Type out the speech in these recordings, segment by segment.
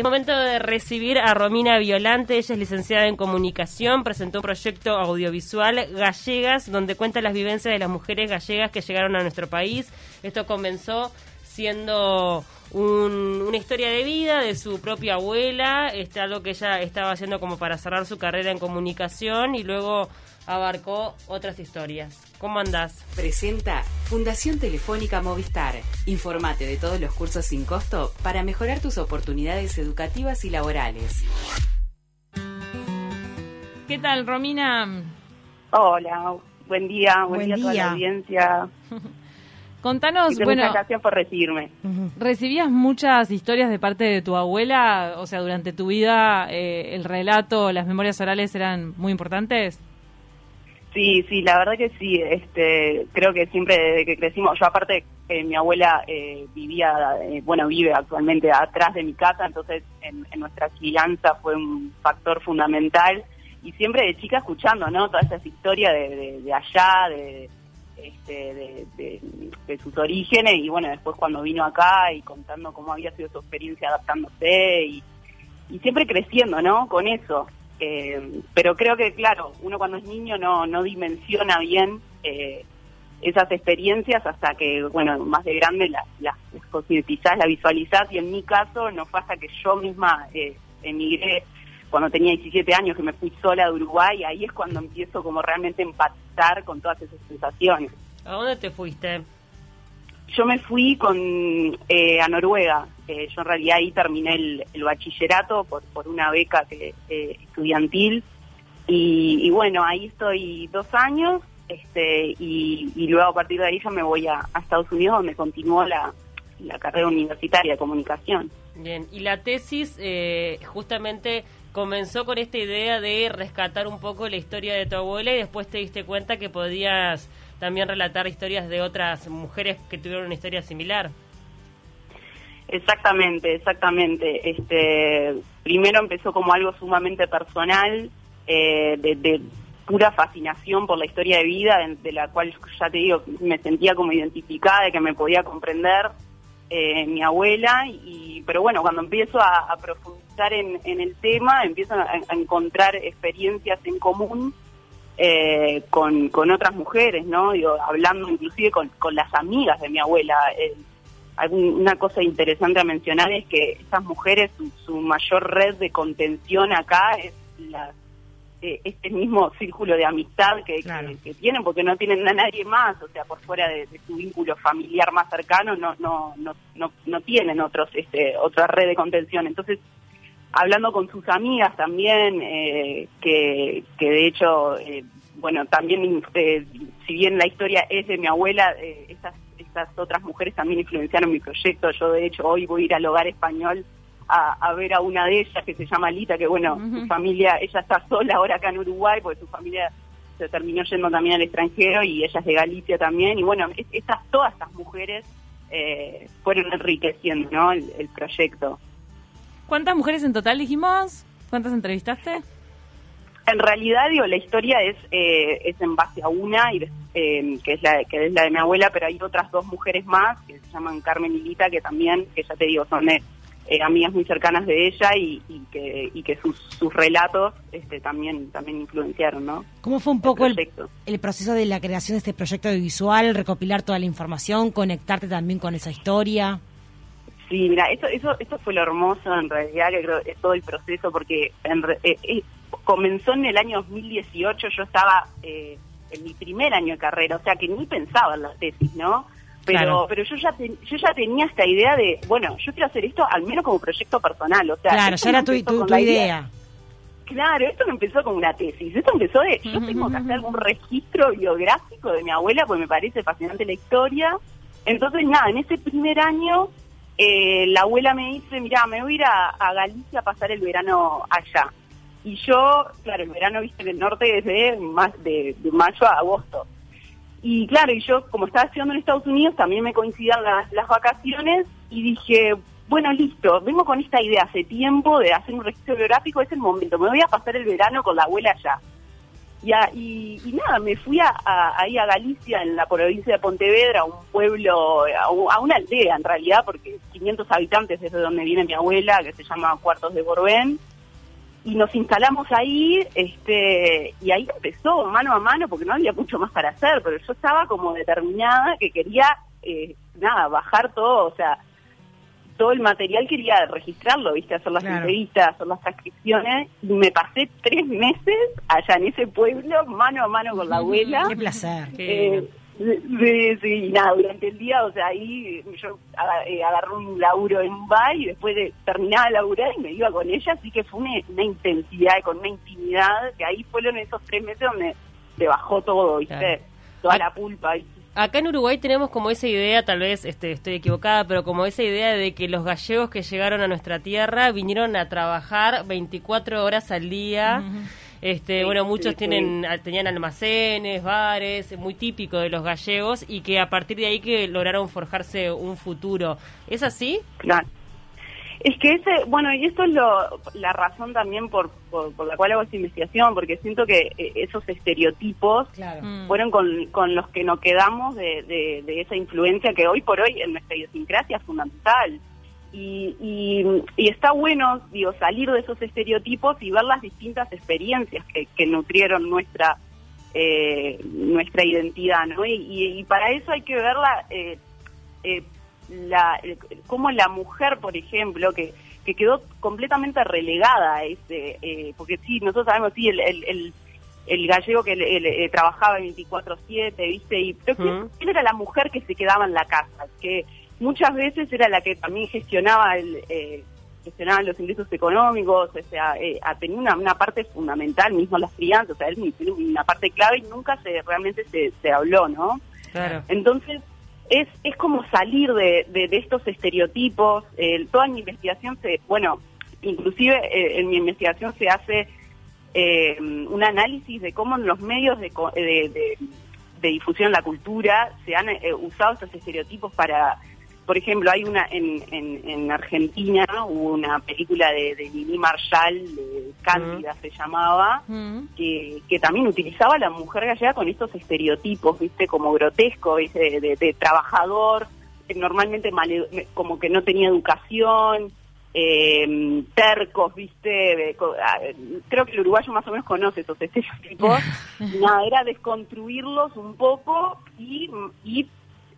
Es momento de recibir a Romina Violante, ella es licenciada en comunicación, presentó un proyecto audiovisual Gallegas, donde cuenta las vivencias de las mujeres gallegas que llegaron a nuestro país. Esto comenzó siendo una historia de vida de su propia abuela, este, algo que ella estaba haciendo como para cerrar su carrera en comunicación y luego abarcó otras historias. ¿Cómo andás? Presenta Fundación Telefónica Movistar. Informate de todos los cursos sin costo para mejorar tus oportunidades educativas y laborales. ¿Qué tal, Romina? Hola, buen día, buen, día, a toda la audiencia. Contanos, bueno. Muchas gracias por recibirme. ¿Recibías muchas historias de parte de tu abuela? O sea, durante tu vida, eh, el relato, las memorias orales eran muy importantes. Sí, sí, la verdad que sí. Este, creo que siempre desde que crecimos, yo aparte mi abuela eh, vivía, eh, bueno, vive actualmente atrás de mi casa, entonces en, nuestra crianza fue un factor fundamental y siempre de chica escuchando, ¿no? Todas esas historias de, de, allá, de, este, de, sus orígenes y bueno, después cuando vino acá y contando cómo había sido su experiencia adaptándose y, y siempre creciendo, ¿no? Con eso. Eh, pero creo que, claro, uno cuando es niño no, no dimensiona bien eh, esas experiencias hasta que, bueno, más de grande las la, la visualizás y en mi caso no fue hasta que yo misma eh, emigré cuando tenía 17 años que me fui sola de Uruguay, ahí es cuando empiezo como realmente a empatar con todas esas sensaciones. ¿A dónde te fuiste? Yo me fui con eh, a Noruega. Eh, yo en realidad ahí terminé el, bachillerato por, por una beca que, eh, estudiantil. Y, bueno, ahí estoy dos años este, y, luego a partir de ahí yo me voy a, Estados Unidos donde continúo la, la, carrera universitaria de comunicación. Bien, y la tesis justamente comenzó con esta idea de rescatar un poco la historia de tu abuela y después te diste cuenta que podías también relatar historias de otras mujeres que tuvieron una historia similar. Exactamente, exactamente. Este, primero empezó como algo sumamente personal, eh, de, pura fascinación por la historia de vida, de, la cual ya te digo, me sentía como identificada, de que me podía comprender eh, mi abuela, y, pero bueno, cuando empiezo a, profundizar en, el tema, empiezo a encontrar experiencias en común eh, con, con otras mujeres, ¿no? Digo, hablando inclusive con, con las amigas de mi abuela. Eh, una cosa interesante a mencionar es que estas mujeres, su, mayor red de contención acá es la, eh, este mismo círculo de amistad que, que, tienen, porque no tienen a nadie más, o sea, por fuera de, su vínculo familiar más cercano, no, no, no, no, no tienen otros, este, otra red de contención. Entonces, hablando con sus amigas también, eh, que, que de hecho, eh, bueno, también, eh, si bien la historia es de mi abuela, estas, estas otras mujeres también influenciaron mi proyecto. Yo, de hecho, hoy voy a ir al hogar español a, ver a una de ellas que se llama Lita, que bueno, su familia, ella está sola ahora acá en Uruguay, porque su familia se terminó yendo también al extranjero y ella es de Galicia también. Y bueno, estas, todas estas mujeres fueron enriqueciendo ¿no? el proyecto. ¿Cuántas mujeres en total dijimos? ¿Cuántas entrevistaste? En realidad, digo, la historia es eh, es en base a una, y, eh, que, es la, que es la de mi abuela, pero hay otras dos mujeres más, que se llaman Carmen y Lita, que también, que ya te digo, son eh, amigas muy cercanas de ella y, que, y que sus, sus relatos este, también, también influenciaron, ¿no? ¿Cómo fue un poco el, el, proceso de la creación de este proyecto audiovisual, recopilar toda la información, conectarte también con esa historia? Sí, mira, eso, eso, eso fue lo hermoso en realidad, que creo es todo el proceso, porque eh, eh, comenzó en el año 2018, yo estaba eh, en mi primer año de carrera, o sea que ni pensaba en la tesis, ¿no? Pero, pero yo ya yo ya tenía esta idea de, bueno, yo quiero hacer esto al menos como proyecto personal, o sea, claro, ya era tu, idea. Claro, esto no empezó como una tesis, esto empezó de, yo tengo que hacer algún registro biográfico de mi abuela, porque me parece fascinante la historia. Entonces, nada, en ese primer año eh, la abuela me dice, mira, me voy a ir a, Galicia a pasar el verano allá. Y yo, claro, el verano, viste, en el norte desde más de, mayo a agosto. Y claro, y yo, como estaba estudiando en Estados Unidos, también me coincidían las, las vacaciones y dije, bueno, listo, vengo con esta idea hace tiempo de hacer un registro biográfico, es el momento, me voy a pasar el verano con la abuela allá. Y, y, nada, me fui a, ahí a Galicia, en la provincia de Pontevedra, a un pueblo, a, una aldea en realidad, porque 500 habitantes desde donde viene mi abuela, que se llama Cuartos de Borbén, y nos instalamos ahí, este, y ahí empezó mano a mano, porque no había mucho más para hacer, pero yo estaba como determinada que quería, eh, nada, bajar todo, o sea, todo el material quería registrarlo, viste, hacer las entrevistas, hacer las transcripciones, y me pasé tres meses allá en ese pueblo, mano a mano con la abuela. Qué placer. Eh, sí, nada, durante el día, o sea, ahí yo eh, agarré un laburo en un bar y después de terminaba de laburar y me iba con ella, así que fue una, intensidad, con una intimidad, que ahí fueron esos tres meses donde se bajó todo, ¿viste? Toda la pulpa, acá en Uruguay tenemos como esa idea, tal vez este, estoy equivocada, pero como esa idea de que los gallegos que llegaron a nuestra tierra vinieron a trabajar 24 horas al día. Este, bueno, muchos tienen tenían almacenes, bares, muy típico de los gallegos y que a partir de ahí que lograron forjarse un futuro. ¿Es así? Claro. Es que ese, bueno, y esto es lo, la razón también por, por, la cual hago esta investigación, porque siento que eh, esos estereotipos mm. fueron con, con los que nos quedamos de, de, esa influencia que hoy por hoy en nuestra idiosincrasia es fundamental. Y, y, está bueno, digo, salir de esos estereotipos y ver las distintas experiencias que, que nutrieron nuestra eh, nuestra identidad, ¿no? Y, y, para eso hay que verla eh, eh, la, como la mujer, por ejemplo, que, que quedó completamente relegada a ese, eh, porque sí, nosotros sabemos, sí, el, el, el, gallego que eh, trabajaba 24/7, ¿viste? Y, pero ¿quién, era la mujer que se quedaba en la casa? Que muchas veces era la que también gestionaba el... Eh, gestionaban los ingresos económicos, o sea, eh, tenía una, una, parte fundamental, mismo las crianzas, o sea, él tiene una parte clave y nunca se realmente se, se habló, ¿no? Claro. Entonces, es, es como salir de, de, estos estereotipos. toda mi investigación se, bueno, inclusive eh, en mi investigación se hace eh, un análisis de cómo en los medios de, de, de difusión de la cultura se han eh, usado estos estereotipos para por ejemplo, hay una en, en, Argentina, hubo una película de, de Lili Marshall, de Cándida se llamaba, que, que, también utilizaba a la mujer gallega con estos estereotipos, viste, como grotesco, ¿viste? De, trabajador, normalmente como que no tenía educación, eh, tercos, viste, creo que el uruguayo más o menos conoce esos estereotipos, nada, era desconstruirlos un poco y, y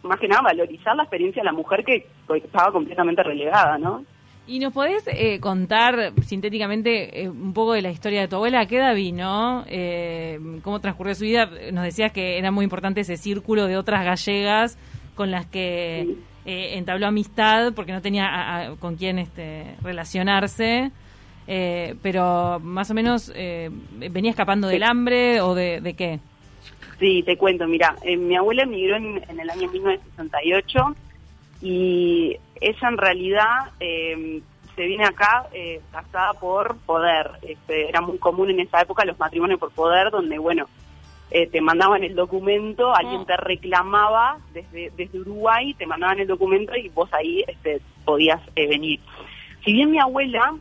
más que nada valorizar la experiencia de la mujer que estaba completamente relegada, ¿no? ¿Y nos podés eh, contar sintéticamente eh, un poco de la historia de tu abuela? ¿Qué edad vino? Eh, ¿Cómo transcurrió su vida? Nos decías que era muy importante ese círculo de otras gallegas con las que entabló amistad porque no tenía con quién este, relacionarse. pero más o menos venía escapando del hambre o de, de qué? Sí, te cuento, mira, eh, mi abuela emigró en, el año 1968 y ella en realidad eh, se viene acá eh, casada por poder. Este, era muy común en esa época los matrimonios por poder, donde, bueno, eh, te mandaban el documento, alguien te reclamaba desde, desde Uruguay, te mandaban el documento y vos ahí este, podías venir. Si bien mi abuela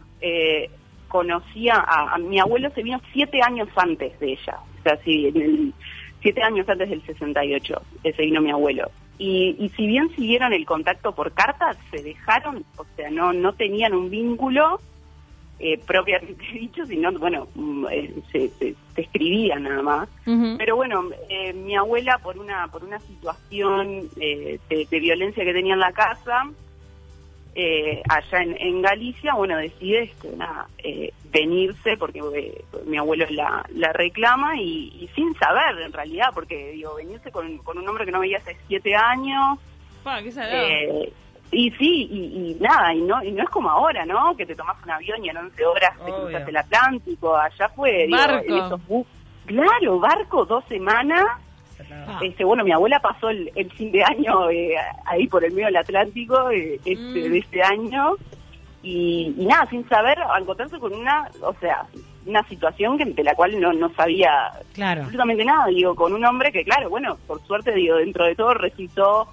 conocía a, a, mi abuelo, se vino siete años antes de ella. O sea, si en el siete años antes del 68, ese vino mi abuelo. Y, y si bien siguieron el contacto por carta, se dejaron, o sea, no, no tenían un vínculo eh, propiamente dicho, sino, bueno, mm, eh, se, se, escribían nada más. Pero bueno, eh, mi abuela, por una, por una situación de, de, violencia que tenía en la casa, eh, allá en, Galicia, bueno, decide este, eh, venirse porque eh, mi abuelo la, la reclama y, sin saber en realidad, porque digo, venirse con, con un hombre que no veía hace siete años. qué y sí, y, nada, y no y no es como ahora, ¿no? Que te tomas un avión y en 11 horas te cruzas el Atlántico, allá fue, digo, claro, barco, dos semanas Ah. Este, bueno, mi abuela pasó el, fin de año eh, ahí por el medio del Atlántico eh, este, mm. de este año. Y, nada, sin saber, encontrarse con una, o sea, una situación que, de la cual no, no sabía absolutamente nada, digo, con un hombre que, claro, bueno, por suerte, digo, dentro de todo recitó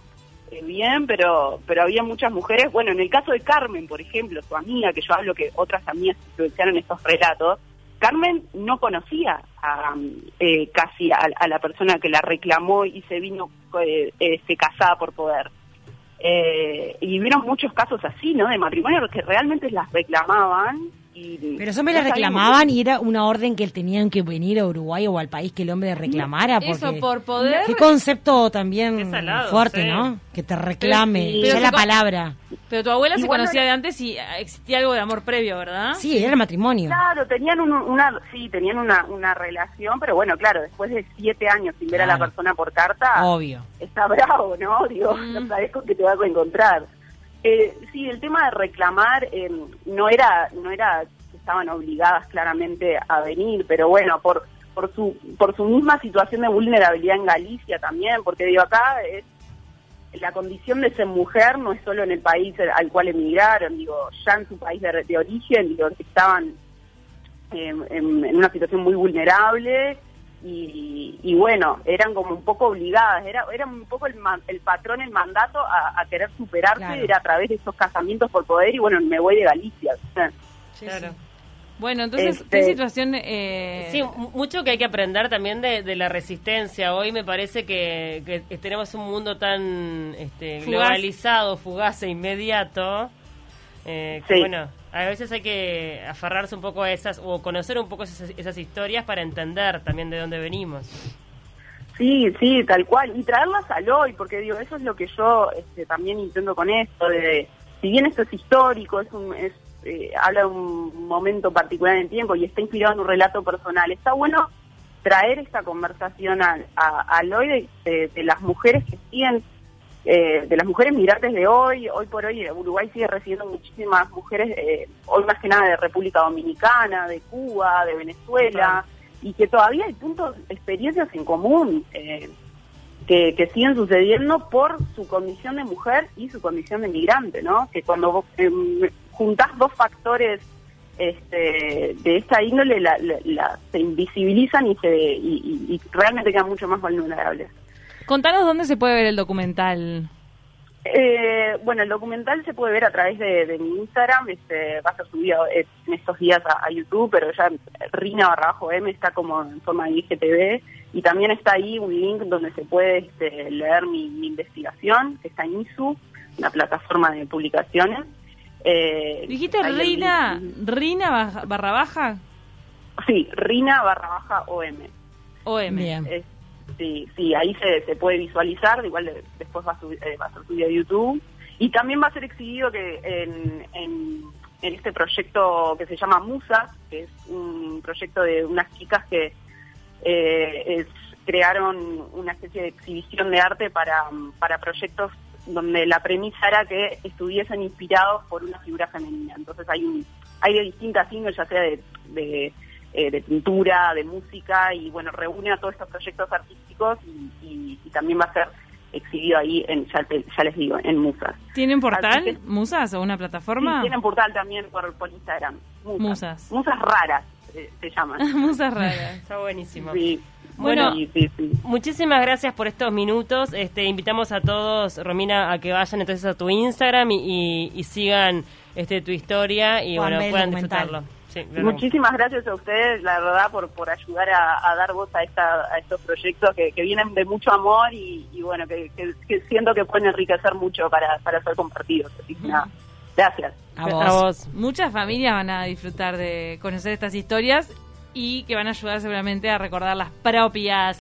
eh, bien, pero pero había muchas mujeres, bueno, en el caso de Carmen, por ejemplo, su amiga, que yo hablo que otras amigas influenciaron estos relatos, Carmen no conocía a, eh, casi a, la persona que la reclamó y se vino eh, este, por poder. Eh, y vieron muchos casos así, ¿no? De matrimonios que realmente las reclamaban pero los hombres le reclamaban y era una orden que tenían que venir a Uruguay o al país que el hombre reclamara. Porque Eso por poder. Qué concepto también fuerte, ¿no? Que te reclame, ya la palabra. Pero tu abuela se conocía de antes y existía algo de amor previo, ¿verdad? Sí, era el matrimonio. Claro, tenían una, sí, tenían una, una relación, pero bueno, claro, después de siete años sin ver a la persona por carta, obvio, está bravo, ¿no? Digo, mm. no sabes con qué te vas a encontrar. Eh, sí, el tema de reclamar eh, no era no era que estaban obligadas claramente a venir, pero bueno, por por su por su misma situación de vulnerabilidad en Galicia también, porque digo acá es la condición de ser mujer no es solo en el país al cual emigraron, digo, ya en su país de, origen, digo, estaban en, una situación muy vulnerable y, bueno, eran como un poco obligadas, era, era un poco el, el patrón, el mandato a, querer superarse, era a través de esos casamientos por poder y bueno, me voy de Galicia. claro. Bueno, entonces, ¿qué este, situación? Eh... Sí, mucho que hay que aprender también de, la resistencia. Hoy me parece que, tenemos un mundo tan este, globalizado, fugaz e inmediato. Eh, bueno, a veces hay que aferrarse un poco a esas o conocer un poco esas, historias para entender también de dónde venimos. Sí, sí, tal cual. Y traerlas al hoy, porque digo, eso es lo que yo este, también intento con esto, de, si bien esto es histórico, es un, es, eh, habla de un momento particular en el tiempo y está inspirado en un relato personal, está bueno traer esta conversación al, al hoy de, de, las mujeres que siguen eh, de las mujeres migrantes de hoy. Hoy por hoy Uruguay sigue recibiendo muchísimas mujeres, eh, hoy más que nada de República Dominicana, de Cuba, de Venezuela, y que todavía hay puntos, experiencias en común eh, que, que, siguen sucediendo por su condición de mujer y su condición de migrante, ¿no? Que cuando vos, juntás dos factores este, de esta índole, la, se invisibilizan y, se, y, y realmente quedan mucho más vulnerables. Contanos dónde se puede ver el documental. Eh, bueno, el documental se puede ver a través de, mi Instagram, este, va a ser subido eh, en estos días a, YouTube, pero ya Rina barra bajo M está como en forma de IGTV y también está ahí un link donde se puede este, leer mi, investigación, que está en ISU, una plataforma de publicaciones. Eh, ¿Dijiste Rina, Rina barra baja? Sí, Rina barra baja OM. OM. Bien. Sí, sí, ahí se, se puede visualizar, igual después va a, subir, eh, va a ser subido a YouTube. Y también va a ser exhibido que en, este proyecto que se llama Musa, que es un proyecto de unas chicas que eh, crearon una especie de exhibición de arte para, para proyectos donde la premisa era que estuviesen inspirados por una figura femenina. Entonces hay hay de distintas índoles, ya sea de eh, de pintura, de música y bueno, reúne a todos estos proyectos artísticos y, también va a ser exhibido ahí, en, ya, les digo, en Musas. ¿Tienen portal, Musas, o una plataforma? Sí, tienen portal también por, por Instagram. Musas. Musas, raras eh, se llaman. musas raras. Está buenísimo. Bueno, muchísimas gracias por estos minutos. Este, invitamos a todos, Romina, a que vayan entonces a tu Instagram y, sigan este tu historia y bueno, puedan disfrutarlo. Muchísimas gracias a ustedes, la verdad, por, por ayudar a, dar voz a, esta, a estos proyectos que, vienen de mucho amor y, bueno, que, siento que pueden enriquecer mucho para, para ser compartidos. gracias. A vos. Muchas familias van a disfrutar de conocer estas historias y que van a ayudar seguramente a recordar las propias.